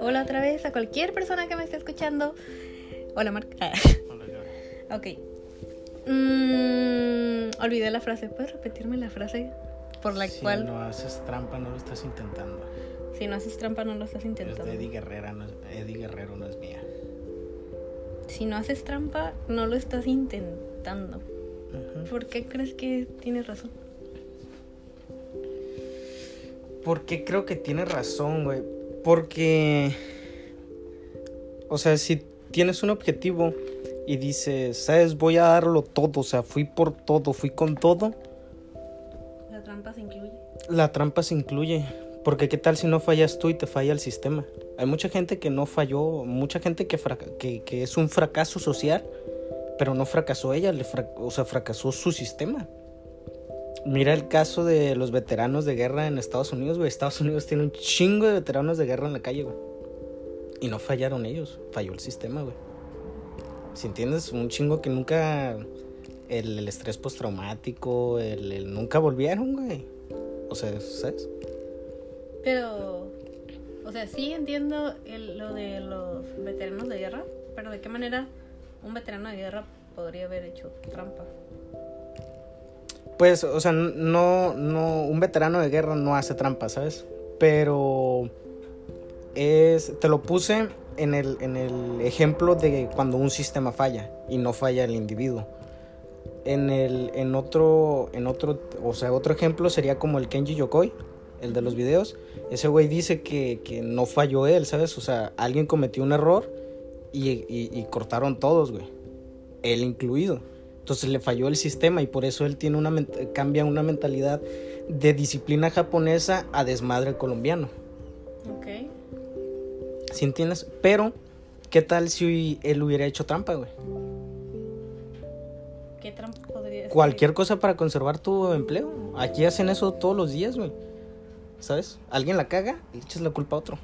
Hola otra vez a cualquier persona que me esté escuchando. Hola, Marc. Ah, Hola, Jory. ok. Mm, olvidé la frase. ¿Puedes repetirme la frase por la si cual no haces trampa, no lo estás intentando. si no haces trampa no lo estás Es intentando? de Eddie, Guerrera, no es- Eddie Guerrero, no es mía. Si no haces trampa no lo estás intentando. ¿Por qué crees que tienes razón? Porque creo que tiene razón, güey. Porque. O sea, si tienes un objetivo y dices, ¿sabes? Voy a darlo todo. O sea, fui por todo, fui con todo. La trampa se incluye. La trampa se incluye. Porque qué tal si no fallas tú y te falla el sistema. Hay mucha gente que no falló, mucha gente que, que es un fracaso social, pero no fracasó ella, le fra- o sea, fracasó su sistema. Mira el caso de los veteranos de guerra en Estados Unidos, güey. Estados Unidos tiene un chingo de veteranos de guerra en la calle, güey. Y no fallaron ellos, falló el sistema, güey. Si entiendes, un chingo que nunca. El, estrés postraumático, el, el nunca volvieron, güey. O sea, ¿sabes? Pero, o sea, sí entiendo el- lo de los veteranos de guerra, pero ¿de qué manera un veterano de guerra podría haber hecho trampa? Pues, o sea, no, no, un veterano de guerra no hace trampa, ¿sabes? Pero es, te lo puse en el, en el ejemplo de cuando un sistema falla y no falla el individuo. En el, en otro, en otro, o sea, otro ejemplo sería como el Kenji Yokoi, el de los videos. Ese güey dice que, que no falló él, ¿sabes? O sea, alguien cometió un error y, y- y cortaron todos, güey. Él incluido. Entonces le falló el sistema y por eso él tiene una cambia una mentalidad de disciplina japonesa a desmadre colombiano. Ok. ¿Sí entiendes? Pero, ¿qué tal si él hubiera hecho trampa, güey? ¿Qué trampa podría ser? Cualquier cosa para conservar tu empleo. Aquí hacen eso todos los días, güey. ¿Sabes? Alguien la caga y le echas la culpa a otro.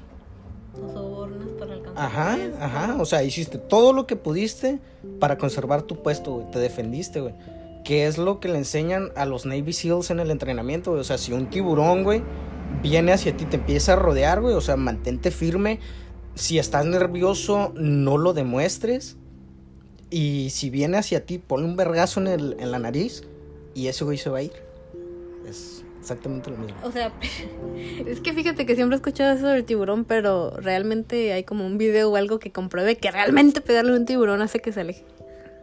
O sobornas para alcanzar. Ajá, ajá. O sea, hiciste todo lo que pudiste para conservar tu puesto, güey. Te defendiste, güey. Que es lo que le enseñan a los Navy SEALs en el entrenamiento, güey. O sea, si un tiburón, güey, viene hacia ti, te empieza a rodear, güey. O sea, mantente firme. Si estás nervioso, no lo demuestres. Y si viene hacia ti, ponle un vergazo en, el, en la nariz y ese güey se va a ir. Es exactamente lo mismo. O sea, es que fíjate que siempre he escuchado eso del tiburón, pero realmente hay como un video o algo que compruebe que realmente pegarle a un tiburón hace que se aleje.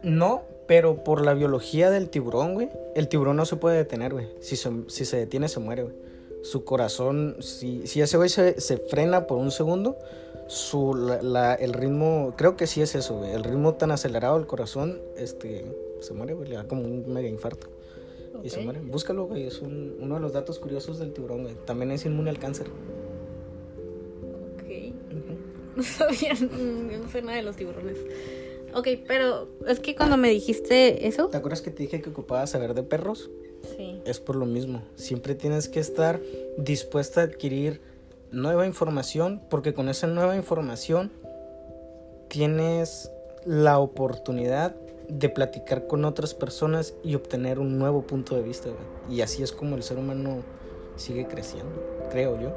No, pero por la biología del tiburón, güey, el tiburón no se puede detener, güey. Si se, si se detiene, se muere, güey. Su corazón, si, si ese güey se, se frena por un segundo, su, la, la- el ritmo, creo que sí es eso, güey. El ritmo tan acelerado del corazón, este, se muere, güey. Le da como un mega infarto. Y se Ok. muere. Búscalo, güey. Es un- uno de los datos curiosos del tiburón, güey. También es inmune al cáncer. Ok. Ujú. No sabía, no sé nada de los tiburones. Ok, pero es que cuando me dijiste eso, ¿Te acuerdas que te dije que ocupaba saber de perros? sí. es por lo mismo. Siempre tienes que estar dispuesta a adquirir nueva información porque con esa nueva información tienes la oportunidad de platicar con otras personas y obtener un nuevo punto de vista. güey. Y así es como el ser humano sigue creciendo, creo yo.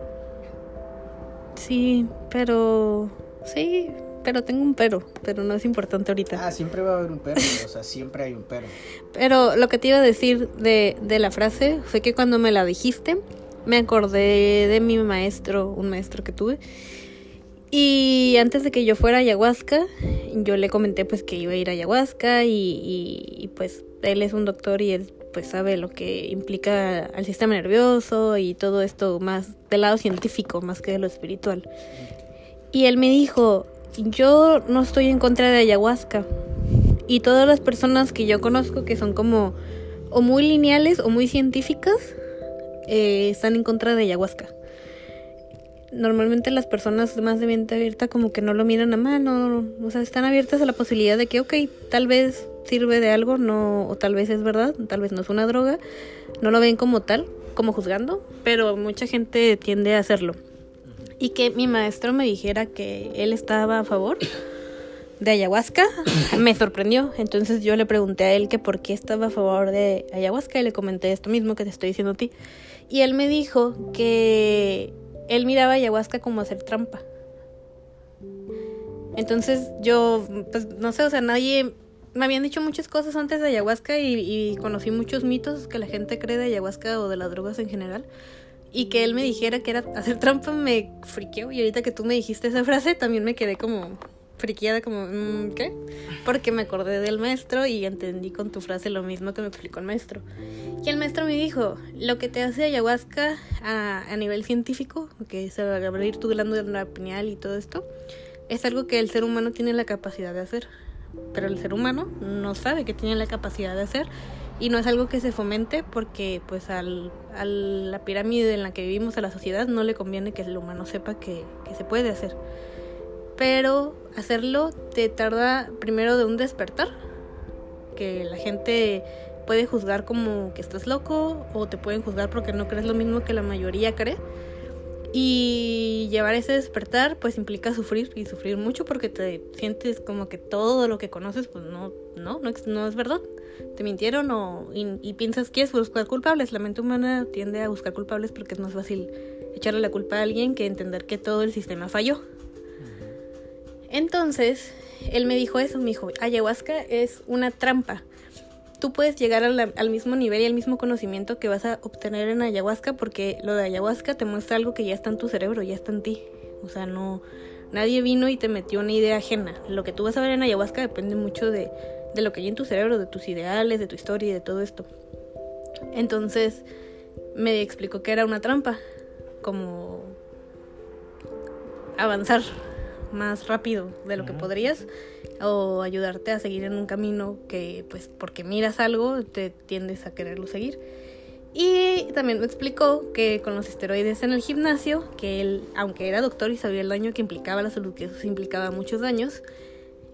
Sí, pero sí, pero tengo un pero, pero no es importante ahorita. Ah, siempre va a haber un perro, o sea, siempre hay un perro. Pero lo que te iba a decir de, de la frase fue que cuando me la dijiste, me acordé de mi maestro, un maestro que tuve. Y antes de que yo fuera a ayahuasca, yo le comenté pues que iba a ir a ayahuasca y, pues él es un doctor y él pues sabe lo que implica al sistema nervioso y todo esto más del lado científico más que de lo espiritual. Y él me dijo, yo no estoy en contra de ayahuasca. Y todas las personas que yo conozco que son como o muy lineales o muy científicas eh, están en contra de ayahuasca. Normalmente las personas más de mente abierta como que no lo miran a mal, no, o sea, están abiertas a la posibilidad de que, ok, tal vez sirve de algo, no, o tal vez es verdad, tal vez no es una droga, no lo ven como tal, como juzgando, pero mucha gente tiende a hacerlo. Y que mi maestro me dijera que él estaba a favor de ayahuasca, me sorprendió. Entonces yo le pregunté a él que por qué estaba a favor de ayahuasca y le comenté esto mismo que te estoy diciendo a ti. Y él me dijo que él miraba ayahuasca como hacer trampa. Entonces yo, pues no sé, o sea, nadie... Me habían dicho muchas cosas antes de ayahuasca y, y conocí muchos mitos que la gente cree de ayahuasca o de las drogas en general. Y que él me dijera que era hacer trampa me friqueó. Y ahorita que tú me dijiste esa frase también me quedé como friqueada, como, mm, ¿qué? Porque me acordé del maestro y entendí con tu frase lo mismo que me explicó el maestro. Y el maestro me dijo, lo que te hace ayahuasca a, a nivel científico, que es abrir tu glándula pineal y todo esto, es algo que el ser humano tiene la capacidad de hacer. Pero el ser humano no sabe que tiene la capacidad de hacer y no es algo que se fomente porque pues al, a la pirámide en la que vivimos a la sociedad no le conviene que el humano sepa que, que se puede hacer pero hacerlo te tarda primero de un despertar, que la gente puede juzgar como que estás loco o te pueden juzgar porque no crees lo mismo que la mayoría cree. Y llevar ese despertar pues implica sufrir y sufrir mucho porque te sientes como que todo lo que conoces pues no, no, no, es verdad. Te mintieron o, y, y piensas que es buscar culpables. La mente humana tiende a buscar culpables porque es más fácil echarle la culpa a alguien que entender que todo el sistema falló. Entonces, él me dijo eso, me dijo, ayahuasca es una trampa. Tú puedes llegar al, mismo nivel y al mismo conocimiento que vas a obtener en ayahuasca porque lo de ayahuasca te muestra algo que ya está en tu cerebro, ya está en ti. O sea, no, nadie vino y te metió una idea ajena. Lo que tú vas a ver en ayahuasca depende mucho de, de lo que hay en tu cerebro, de tus ideales, de tu historia y de todo esto. Entonces, me explicó que era una trampa, como avanzar más rápido de lo que podrías o ayudarte a seguir en un camino que pues porque miras algo te tiendes a quererlo seguir. Y también me explicó que con los esteroides en el gimnasio, que él, aunque era doctor y sabía el daño que implicaba la salud, que eso implicaba muchos daños,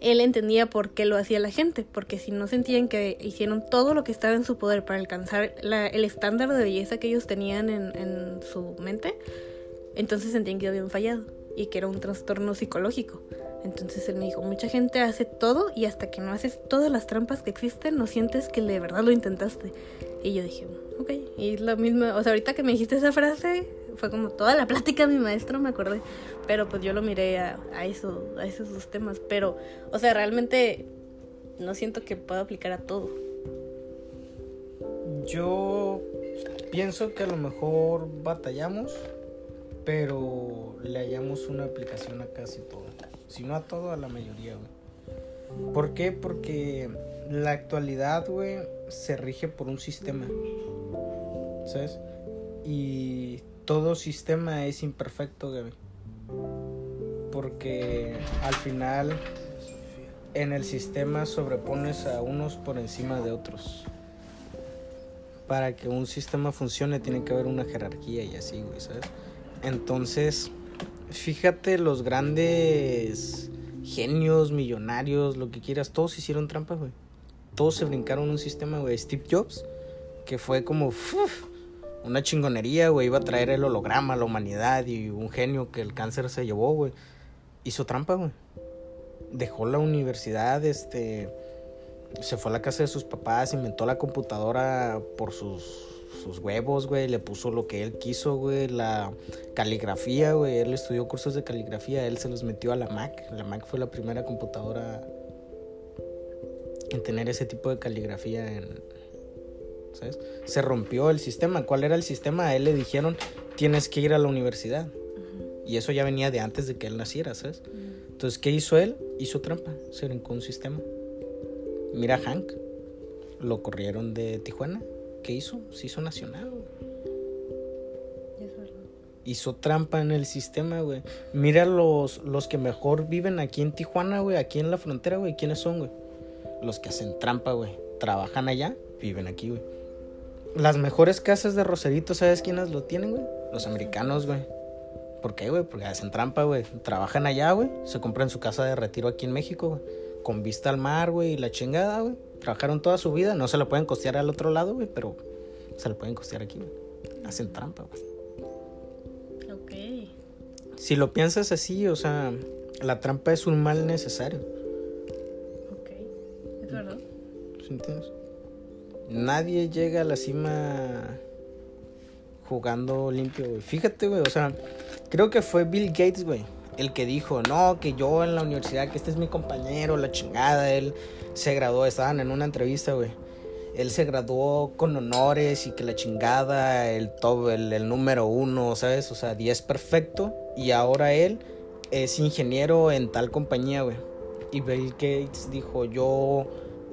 él entendía por qué lo hacía la gente, porque si no sentían que hicieron todo lo que estaba en su poder para alcanzar el estándar de belleza que ellos tenían en, en su mente, entonces sentían que habían fallado y que era un trastorno psicológico. Entonces él me dijo, mucha gente hace todo y hasta que no haces todas las trampas que existen, no sientes que de verdad lo intentaste. Y yo dije, ok, y lo mismo, o sea, ahorita que me dijiste esa frase, fue como toda la plática de mi maestro, me acordé, pero pues yo lo miré a, a, eso, a esos dos temas, pero, o sea, realmente no siento que pueda aplicar a todo. Yo pienso que a lo mejor batallamos pero le hallamos una aplicación a casi todo. Si no a todo, a la mayoría, güey. ¿Por qué? Porque la actualidad, güey, se rige por un sistema. ¿Sabes? Y todo sistema es imperfecto, güey. Porque al final en el sistema sobrepones a unos por encima de otros. Para que un sistema funcione tiene que haber una jerarquía y así, güey, ¿sabes? Entonces, fíjate, los grandes genios, millonarios, lo que quieras, todos hicieron trampa, güey. Todos se brincaron un sistema, güey. Steve Jobs, que fue como una chingonería, güey. Iba a traer el holograma a la humanidad y un genio que el cáncer se llevó, güey. Hizo trampa, güey. Dejó la universidad, este. Se fue a la casa de sus papás, inventó la computadora por sus sus huevos, güey, le puso lo que él quiso, güey, la caligrafía, güey, él estudió cursos de caligrafía, él se los metió a la Mac, la Mac fue la primera computadora en tener ese tipo de caligrafía en, ¿sabes? Se rompió el sistema, ¿cuál era el sistema? A él le dijeron, tienes que ir a la universidad. Y eso ya venía de antes de que él naciera, ¿sabes? Entonces, ¿qué hizo él? Hizo trampa, se brincó un sistema. Mira Hank, lo corrieron de Tijuana ¿Qué hizo? Se hizo nacional, güey. Hizo trampa en el sistema, güey. Mira los, los que mejor viven aquí en Tijuana, güey, aquí en la frontera, güey. ¿Quiénes son, güey? Los que hacen trampa, güey. Trabajan allá, viven aquí, güey. Las mejores casas de Rosarito, ¿sabes quiénes lo tienen, güey? Los americanos, güey. ¿Por qué, güey? Porque hacen trampa, güey. Trabajan allá, güey. Se compran su casa de retiro aquí en México, güey. Con vista al mar, güey, y la chingada, güey trabajaron toda su vida, no se la pueden costear al otro lado, güey, pero se la pueden costear aquí, güey. Hacen trampa, güey. Ok. Si lo piensas así, o sea, la trampa es un mal necesario. Ok, es verdad. ¿Sí entiendes? Nadie llega a la cima jugando limpio, güey. Fíjate, güey, o sea, creo que fue Bill Gates, güey, el que dijo, no, que yo en la universidad, que este es mi compañero, la chingada, él se graduó, estaban en una entrevista, güey. Él se graduó con honores y que la chingada, el top, el, número uno, ¿sabes? O sea, 10 perfecto. Y ahora él es ingeniero en tal compañía, güey. Y Bill Gates dijo, yo,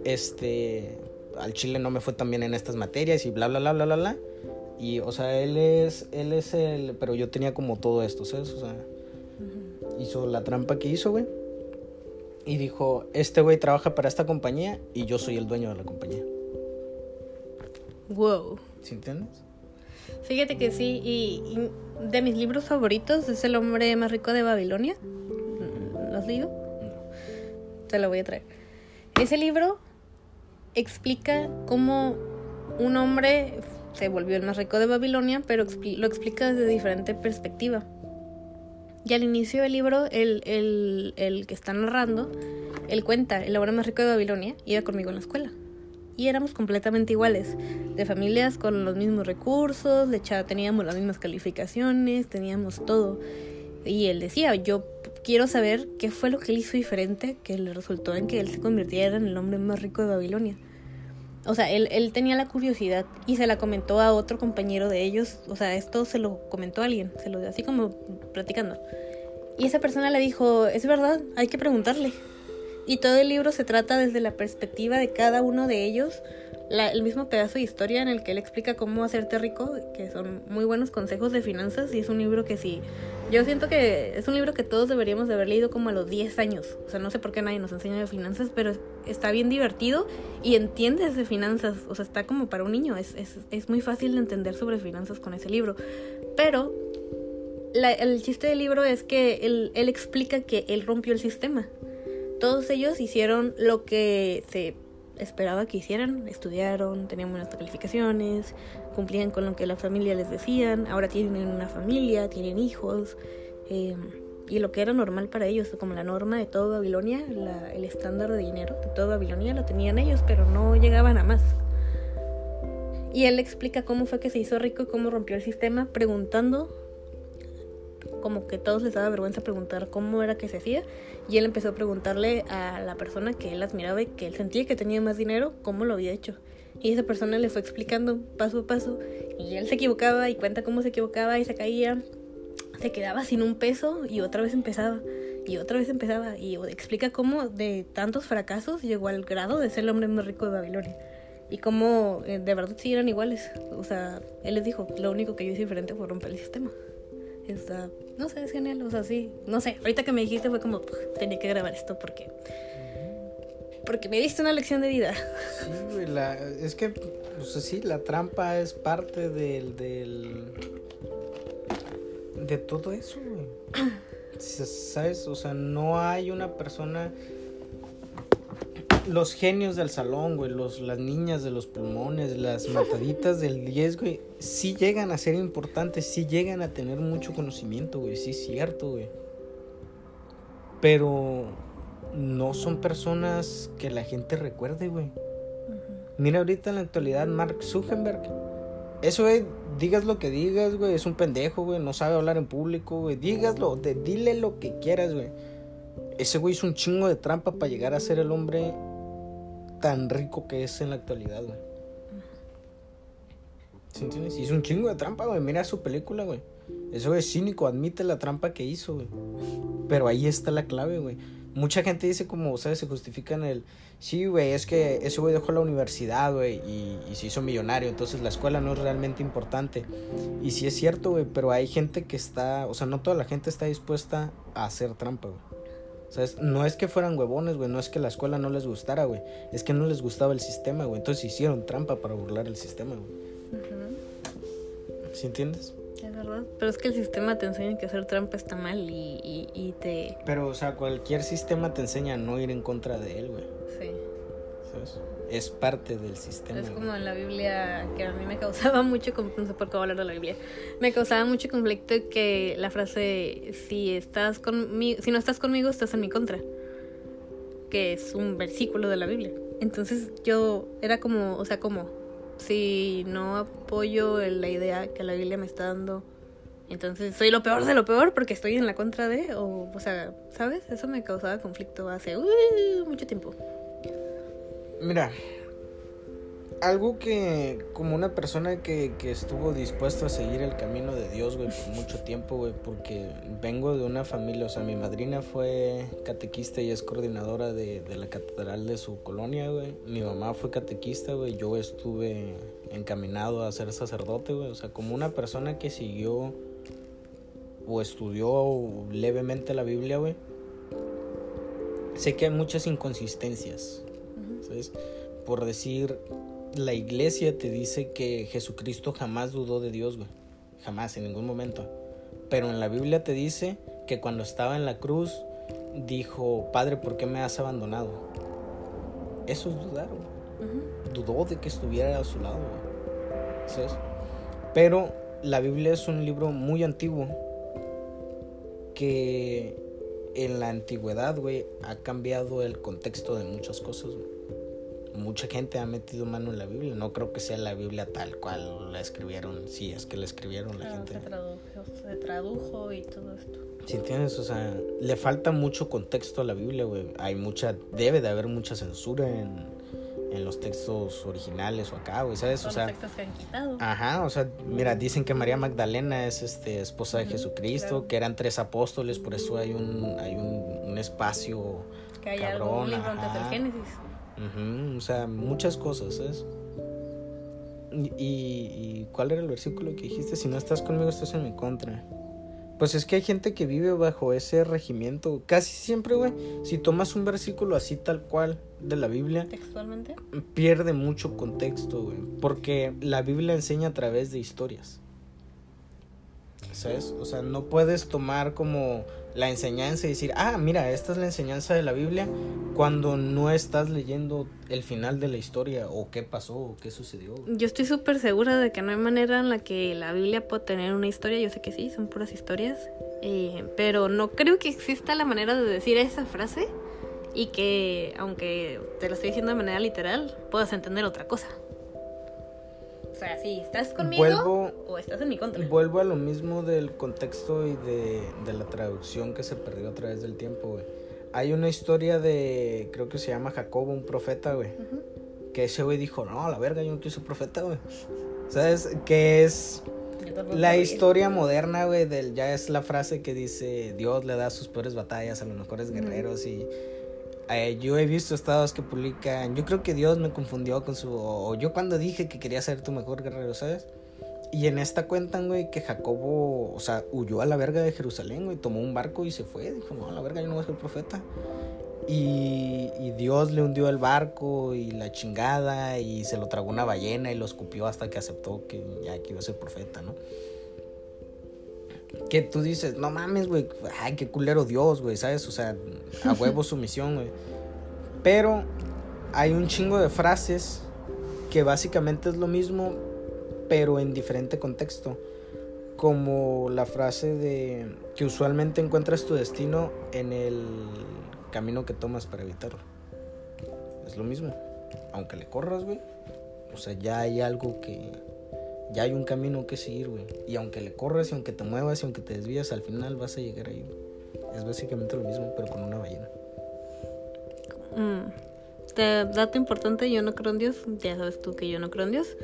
este, al Chile no me fue tan bien en estas materias y bla, bla, bla, bla, bla, bla. Y, o sea, él es, él es el, pero yo tenía como todo esto, ¿sabes? O sea, hizo la trampa que hizo, güey. Y dijo, este güey trabaja para esta compañía y yo soy el dueño de la compañía. Wow. ¿Sí entiendes? Fíjate que sí, y, y de mis libros favoritos es El hombre más rico de Babilonia. ¿Lo has leído? Te lo voy a traer. Ese libro explica cómo un hombre se volvió el más rico de Babilonia, pero lo explica desde diferente perspectiva. Y al inicio del libro, el, el, el que está narrando, él cuenta, el hombre más rico de Babilonia iba conmigo en la escuela. Y éramos completamente iguales, de familias con los mismos recursos, le echaba- teníamos las mismas calificaciones, teníamos todo. Y él decía, yo quiero saber qué fue lo que él hizo diferente que le resultó en que él se convirtiera en el hombre más rico de Babilonia. O sea, él, él tenía la curiosidad y se la comentó a otro compañero de ellos. O sea, esto se lo comentó a alguien, se lo dio así como platicando. Y esa persona le dijo, es verdad, hay que preguntarle. Y todo el libro se trata desde la perspectiva de cada uno de ellos, el mismo pedazo de historia en el que él explica cómo hacerte rico, que son muy buenos consejos de finanzas y es un libro que sí, yo siento que es un libro que todos deberíamos de haber leído como a los 10 años. O sea, no sé por qué nadie nos enseña de finanzas, pero está bien divertido y entiendes de finanzas. O sea, está como para un niño. Es, es, es muy fácil de entender sobre finanzas con ese libro. Pero la- el chiste del libro es que él, él explica que él rompió el sistema. Todos ellos hicieron lo que se esperaba que hicieran, estudiaron, tenían buenas calificaciones, cumplían con lo que la familia les decían, ahora tienen una familia, tienen hijos, eh, y lo que era normal para ellos, como la norma de todo Babilonia, el estándar de dinero de todo Babilonia lo tenían ellos, pero no llegaban a más. Y él explica cómo fue que se hizo rico y cómo rompió el sistema, preguntando como que todos les daba vergüenza preguntar cómo era que se hacía y él empezó a preguntarle a la persona que él admiraba y que él sentía que tenía más dinero cómo lo había hecho. Y esa persona le fue explicando paso a paso y él se equivocaba y cuenta cómo se equivocaba y se caía se quedaba sin un peso y otra vez empezaba y otra vez empezaba y explica cómo de tantos fracasos llegó al grado de ser el hombre más rico de Babilonia. Y cómo eh, de verdad sí eran iguales. O sea él les dijo lo único que yo hice diferente fue romper el sistema Está, no sé, es genial, o sea, sí, no sé, ahorita que me dijiste fue como, "Puf, tenía que grabar esto porque, porque me diste una lección de vida. Sí, güey, la, es que, pues sí, la trampa es parte del, del, de todo eso, güey. ¿Sabes? O sea, no hay una persona, los genios del salón, güey, los, las niñas de los pulmones, las mataditas del 10, güey, sí llegan a ser importantes, sí llegan a tener mucho conocimiento, güey, sí es cierto, güey. Pero no son personas que la gente recuerde, güey. Mira ahorita en la actualidad Mark Zuckerberg. Eso, güey, digas lo que digas, güey, es un pendejo, güey, no sabe hablar en público, güey. Dígaslo, dile lo que quieras, güey. Ese güey hizo un chingo de trampa para llegar a ser el hombre tan rico que es en la actualidad, güey. ¿Sí entiendes? Hizo un chingo de trampa, güey. Mira su película, güey. Eso es cínico, admite la trampa que hizo, güey. Pero ahí está la clave, güey. Mucha gente dice como, ¿sabes? Se justifica en el... Sí, güey, es que ese güey dejó la universidad, güey, y, y se hizo millonario. Entonces la escuela no es realmente importante. Y sí es cierto, güey, pero hay gente que está... O sea, no toda la gente está dispuesta a hacer trampa, güey. ¿Sabes? No es que fueran huevones, güey. No es que la escuela no les gustara, güey. Es que no les gustaba el sistema, güey. Entonces hicieron trampa para burlar el sistema, güey. ¿Sí entiendes? Es verdad, pero es que el sistema te enseña que hacer trampa está mal y, y, y te... Pero, o sea, cualquier sistema te enseña a no ir en contra de él, güey. Sí. ¿Sabes? Es parte del sistema. Es como en la Biblia que a mí me causaba mucho, no sé por qué hablar de la Biblia, me causaba mucho conflicto que la frase si estás conmigo, si no estás conmigo estás en mi contra, que es un versículo de la Biblia. Entonces yo era como, o sea, como si no apoyo la idea que la Biblia me está dando, entonces soy lo peor de lo peor porque estoy en la contra de, o, o sea, ¿sabes? Eso me causaba conflicto hace uh, mucho tiempo. Mira, algo que como una persona que, que estuvo dispuesto a seguir el camino de Dios, güey, por mucho tiempo, güey, porque vengo de una familia, o sea, mi madrina fue catequista y es coordinadora de, de la catedral de su colonia, güey. Mi mamá fue catequista, güey, yo estuve encaminado a ser sacerdote, güey, o sea, como una persona que siguió o estudió levemente la Biblia, güey. Sé que hay muchas inconsistencias, ¿sabes? Por decir, la iglesia te dice que Jesucristo jamás dudó de Dios, güey. Jamás, en ningún momento. Pero en la Biblia te dice que cuando estaba en la cruz, dijo, Padre, ¿por qué me has abandonado? Eso es dudar, güey. Dudó de que estuviera a su lado, güey. ¿Sabes? Pero la Biblia es un libro muy antiguo que en la antigüedad, güey, ha cambiado el contexto de muchas cosas, güey mucha gente ha metido mano en la Biblia. No creo que sea la Biblia tal cual la escribieron, si es que la escribieron la gente. Se tradujo, se tradujo y todo esto. Si entiendes, o sea, le falta mucho contexto a la Biblia, güey. Hay mucha, debe de haber mucha censura en, en los textos originales o acá, güey, ¿sabes? O sea, los textos que han quitado. Ajá, o sea, mira, dicen que María Magdalena es este esposa de Jesucristo, que eran tres apóstoles, por eso hay un hay un, un espacio que hay cabrón, libro antes del Génesis o sea, muchas cosas, ¿es? Y, y, cuál era el versículo que dijiste? Si no estás conmigo, estás en mi contra. Pues es que hay gente que vive bajo ese regimiento. Casi siempre, güey. Si tomas un versículo así tal cual de la Biblia. Textualmente. Pierde mucho contexto, güey. Porque la Biblia enseña a través de historias. ¿Sabes? O sea, no puedes tomar como la enseñanza y decir, ah, mira, esta es la enseñanza de la Biblia, cuando no estás leyendo el final de la historia o qué pasó o qué sucedió. Yo estoy súper segura de que no hay manera en la que la Biblia pueda tener una historia, yo sé que sí, son puras historias, eh, pero no creo que exista la manera de decir esa frase y que, aunque te lo estoy diciendo de manera literal, puedas entender otra cosa. O sea, si estás conmigo o estás en mi contra. Vuelvo a lo mismo del contexto y de, la traducción que se perdió a través del tiempo, güey. Hay una historia de, creo que se llama Jacobo, un profeta, güey. Que ese güey dijo, no, a la verga, yo no quiero ser profeta, güey. ¿Sabes? Que es la historia moderna, güey, del ya es la frase que dice Dios le da sus peores batallas a los mejores guerreros y eh, yo he visto estados que publican, yo creo que Dios me confundió con su, o yo cuando dije que quería ser tu mejor guerrero, ¿sabes? Y en esta cuentan, güey, que Jacobo, o sea, huyó a la verga de Jerusalén, güey, tomó un barco y se fue, dijo, no, a la verga yo no voy a ser profeta. Y, y, Dios le hundió el barco y la chingada y se lo tragó una ballena y lo escupió hasta que aceptó que ya que iba a ser profeta, ¿no? Que tú dices, no mames, güey, ay, qué culero Dios, güey, ¿sabes? O sea, a huevo su misión, güey. Pero hay un chingo de frases que básicamente es lo mismo, pero en diferente contexto. Como la frase de que usualmente encuentras tu destino en el camino que tomas para evitarlo. Es lo mismo. Aunque le corras, güey. O sea, ya hay algo que ya hay un camino que seguir, güey. Y aunque le corres y aunque te muevas y aunque te desvías, al final vas a llegar ahí. Es básicamente lo mismo, pero con una ballena. Mm. dato importante, yo no creo en Dios. Ya sabes tú que yo no creo en Dios.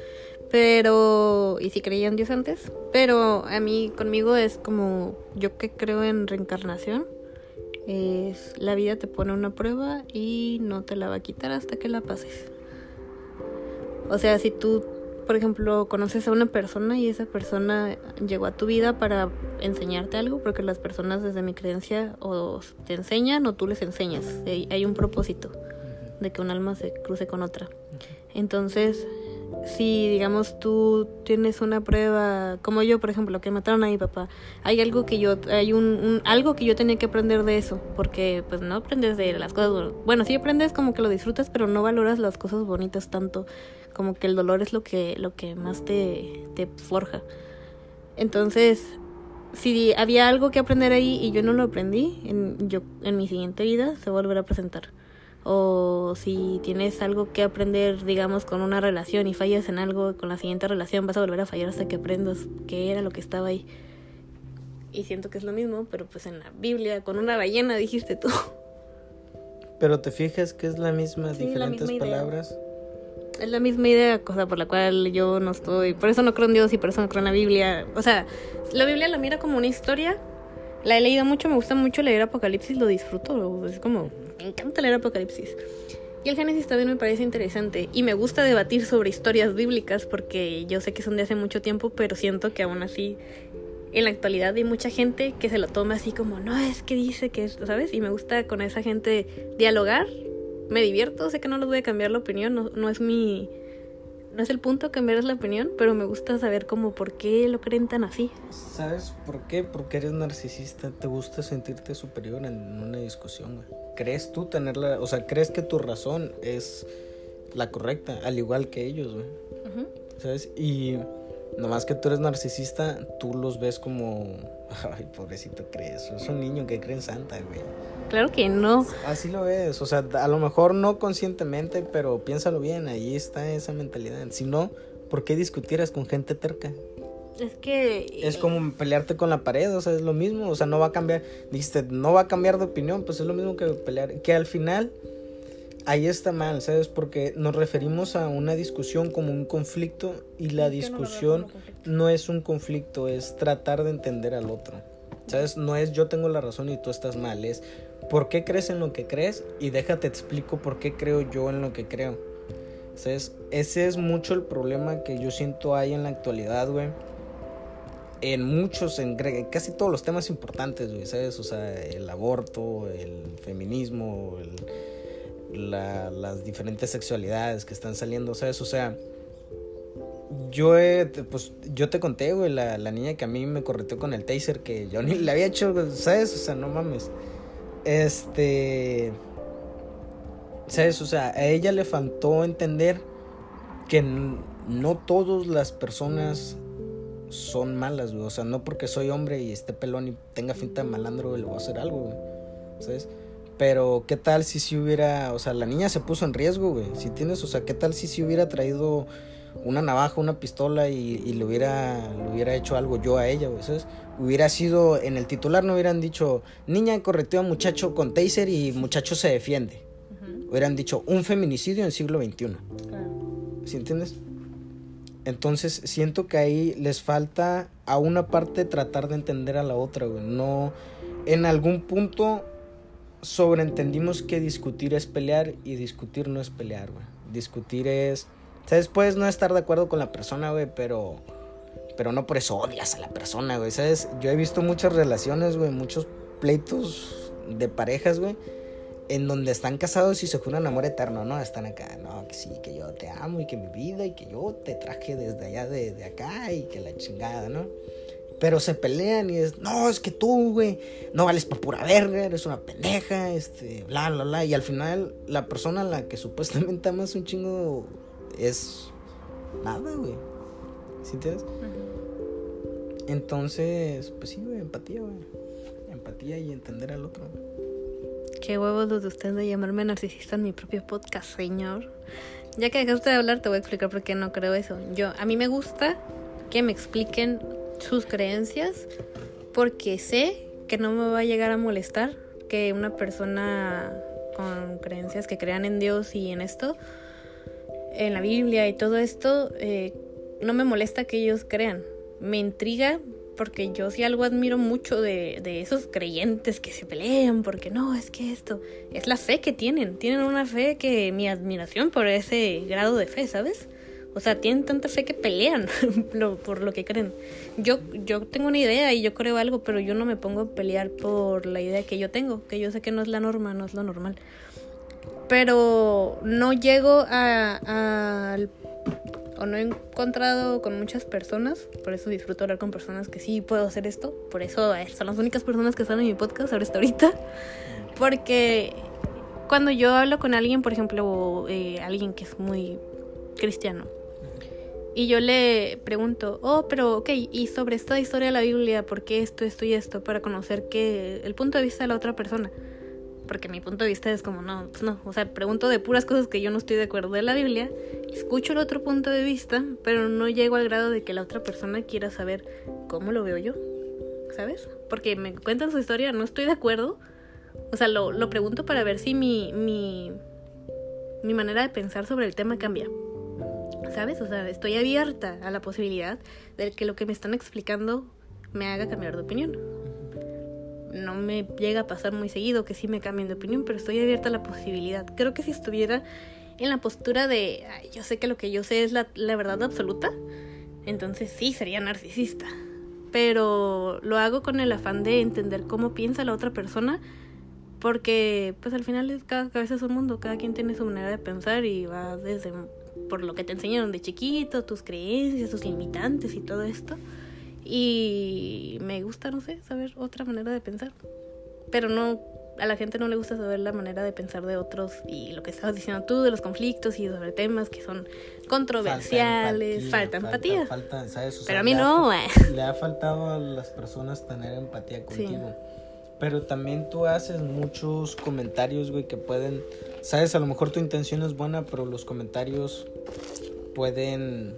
Pero, y si creía en Dios antes. Pero a mí, conmigo es como, yo que creo en reencarnación. Es, la vida te pone una prueba y no te la va a quitar hasta que la pases. O sea, si tú por ejemplo, conoces a una persona y esa persona llegó a tu vida para enseñarte algo, porque las personas desde mi creencia o te enseñan o tú les enseñas. Hay un propósito de que un alma se cruce con otra. Entonces, si digamos tú tienes una prueba, como yo, por ejemplo, que mataron a mi papá, hay algo que yo, hay un, algo que yo tenía que aprender de eso, porque pues no aprendes de las cosas, bueno, sí aprendes como que lo disfrutas, pero no valoras las cosas bonitas tanto como que el dolor es lo que, lo que más te, te forja. Entonces, si había algo que aprender ahí y yo no lo aprendí, en, yo, en mi siguiente vida se volverá a presentar. O si tienes algo que aprender, digamos, con una relación y fallas en algo, con la siguiente relación vas a volver a fallar hasta que aprendas qué era lo que estaba ahí. Y siento que es lo mismo, pero pues en la Biblia, con una ballena dijiste tú. Pero te fijas que es la misma, diferentes palabras. Es la misma idea, cosa por la cual yo no estoy. Por eso no creo en Dios y por eso no creo en la Biblia. O sea, la Biblia la mira como una historia. La he leído mucho, me gusta mucho leer Apocalipsis, lo disfruto. Es como, me encanta leer Apocalipsis. Y el Génesis también me parece interesante. Y me gusta debatir sobre historias bíblicas porque yo sé que son de hace mucho tiempo, pero siento que aún así en la actualidad hay mucha gente que se lo toma así como, no, es que dice que esto, ¿sabes? Y me gusta con esa gente dialogar, me divierto, sé que no les voy a cambiar la opinión, no, no es mi... No es el punto cambiar la opinión, pero me gusta saber cómo, por qué lo creen tan así. ¿Sabes por qué? Porque eres narcisista, te gusta sentirte superior en una discusión, ¿Crees tú tenerla, o sea, crees que tu razón es la correcta, al igual que ellos, güey? ¿Sabes? Y Nomás que tú eres narcisista, tú los ves como. Ay, pobrecito crees. Es un niño que cree en Santa, güey. Claro que no. Así lo ves. O sea, a lo mejor no conscientemente, pero piénsalo bien. Ahí está esa mentalidad. Si no, ¿por qué discutieras con gente terca? Es que. Es como pelearte con la pared, o sea, es lo mismo. O sea, no va a cambiar. Dijiste, no va a cambiar de opinión, pues es lo mismo que pelear. Que al final ahí está mal, ¿sabes? Porque nos referimos a una discusión como un conflicto y la discusión no, es un conflicto, es tratar de entender al otro. ¿Sabes? No es yo tengo la razón y tú estás mal, es por qué crees en lo que crees y déjate explico por qué creo yo en lo que creo. ¿Sabes? Ese es mucho el problema que yo siento hay en la actualidad, güey. En muchos, en casi todos los temas importantes, güey, ¿sabes? O sea, el aborto, el feminismo, el la, las diferentes sexualidades que están saliendo, ¿sabes? O sea, yo he, pues, yo te conté, güey, la, la niña que a mí me correteó con el taser, que yo ni le había hecho, ¿sabes? O sea, no mames. Este... ¿Sabes? O sea, a ella le faltó entender que no todas las personas son malas, güey. O sea, no porque soy hombre y esté pelón y tenga finta de malandro, güey, le voy a hacer algo. ¿Sabes? Pero qué tal si si hubiera, o sea, la niña se puso en riesgo, güey. Si tienes, o sea, qué tal si si hubiera traído una navaja, una pistola y, le hubiera le hubiera hecho algo yo a ella, güey, ¿sabes? Hubiera sido en el titular no hubieran dicho, "Niña correteó a muchacho con taser y muchacho se defiende." Hubieran dicho, "Un feminicidio en siglo XXI." ¿Sí entiendes? Entonces siento que ahí les falta a una parte tratar de entender a la otra, güey. No en algún punto sobreentendimos que discutir es pelear y discutir no es pelear, güey. Discutir es... ¿Sabes? Puedes no estar de acuerdo con la persona, güey, pero... Pero no por eso odias a la persona, güey. ¿Sabes? Yo he visto muchas relaciones, güey, muchos pleitos de parejas, güey, en donde están casados y se juran amor eterno, ¿no? Están acá, no, que sí, que yo te amo y que mi vida y que yo te traje desde allá de, de acá y que la chingada, ¿no? Pero se pelean y es, no, es que tú, güey, no vales por pura verga, eres una pendeja, este, bla, bla, bla. Y al final, la persona a la que supuestamente amas un chingo es nada, güey. ¿Sí entiendes? Entonces, pues sí, güey, empatía, güey. Empatía y entender al otro. Qué huevos los de ustedes de llamarme narcisista en mi propio podcast, señor. Ya que dejaste de hablar, te voy a explicar por qué no creo eso. Yo, a mí me gusta que me expliquen sus creencias porque sé que no me va a llegar a molestar que una persona con creencias que crean en Dios y en esto, en la Biblia y todo esto, eh, no me molesta que ellos crean. Me intriga porque yo sí algo admiro mucho de, de, esos creyentes que se pelean, porque no, es que esto es la fe que tienen. Tienen una fe que mi admiración por ese grado de fe, ¿sabes? O sea, tienen tanta fe que pelean por lo que creen. Yo, yo tengo una idea y yo creo algo, pero yo no me pongo a pelear por la idea que yo tengo, que yo sé que no es la norma, no es lo normal. Pero no llego a, o no he encontrado con muchas personas, por eso disfruto hablar con personas que sí puedo hacer esto, por eso son las únicas personas que están en mi podcast ahora hasta ahorita, porque cuando yo hablo con alguien, por ejemplo, eh, alguien que es muy cristiano, y yo le pregunto, oh, pero ok, y sobre esta historia de la Biblia, ¿por qué esto, esto y esto? Para conocer que el punto de vista de la otra persona. porque mi punto de vista es como, no, pues no, o sea, pregunto de puras cosas que yo no estoy de acuerdo de la Biblia, escucho el otro punto de vista, pero no llego al grado de que la otra persona quiera saber cómo lo veo yo, ¿sabes? Porque me cuentan su historia, no estoy de acuerdo, o sea, lo, lo pregunto para ver si mi, mi, mi manera de pensar sobre el tema cambia. ¿Sabes? O sea, estoy abierta a la posibilidad de que lo que me están explicando me haga cambiar de opinión. No me llega a pasar muy seguido que sí me cambien de opinión, pero estoy abierta a la posibilidad. Creo que si estuviera en la postura de "Ay, yo sé que lo que yo sé es la, la verdad absoluta, entonces sí sería narcisista. Pero lo hago con el afán de entender cómo piensa la otra persona, porque pues al final cada cabeza es un mundo, cada quien tiene su manera de pensar y va desde por lo que te enseñaron de chiquito, tus creencias, tus limitantes y todo esto. Y me gusta, no sé, saber otra manera de pensar. Pero no, a la gente no le gusta saber la manera de pensar de otros y lo que estabas diciendo tú de los conflictos y sobre temas que son controversiales, falta empatía. falta- ¿sabes? O sea, Pero a mí le ha no, fa- eh. Le ha faltado a las personas tener empatía Sí. Pero también tú haces muchos comentarios, güey, que pueden... Sabes, a lo mejor tu intención es buena, pero los comentarios pueden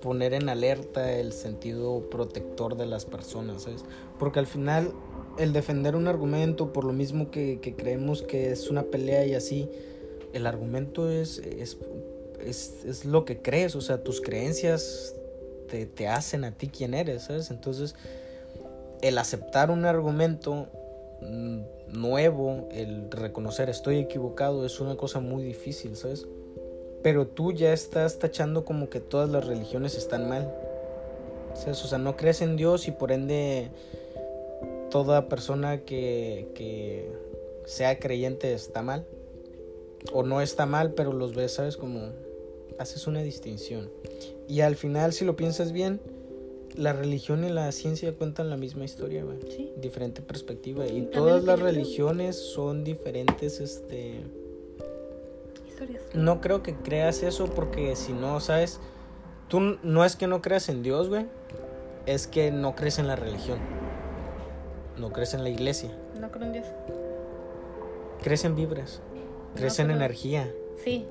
poner en alerta el sentido protector de las personas, ¿sabes? Porque al final el defender un argumento, por lo mismo que, que creemos que es una pelea y así, el argumento es, es, es, es lo que crees, o sea, tus creencias te, te hacen a ti quien eres, ¿sabes? Entonces, el aceptar un argumento mm, nuevo, el reconocer estoy equivocado, es una cosa muy difícil, ¿sabes? Pero tú ya estás tachando como que todas las religiones están mal. ¿sabes? O sea, no crees en Dios y por ende toda persona que, que sea creyente está mal. O no está mal, pero los ves, ¿sabes? Como haces una distinción. Y al final, si lo piensas bien, la religión y la ciencia cuentan la misma historia, güey. Sí. Diferente perspectiva. Y También todas las religiones son diferentes, este... Historias. No creo que creas eso porque si no, ¿sabes? Tú no es que no creas en Dios, güey. Es que no crees en la religión. No crees en la iglesia. No creo en Dios. Crees en vibras. Crees en energía. Sí,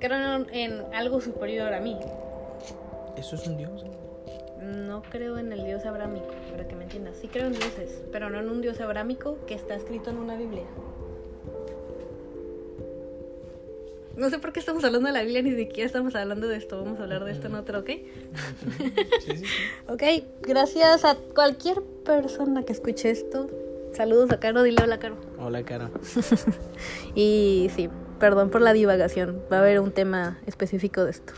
creo en, en algo superior a mí. Eso es un Dios. güey. No creo en el dios abrámico, para que me entiendas. Sí creo en dioses, pero no en un dios abrámico que está escrito en una Biblia. No sé por qué estamos hablando de la Biblia, ni siquiera estamos hablando de esto. Vamos a hablar de esto en otro, ¿ok? Sí, sí, sí. Ok, gracias a cualquier persona que escuche esto. Saludos a Caro, dile hola Caro. Hola, cara. Y sí, perdón por la divagación. Va a haber un tema específico de esto.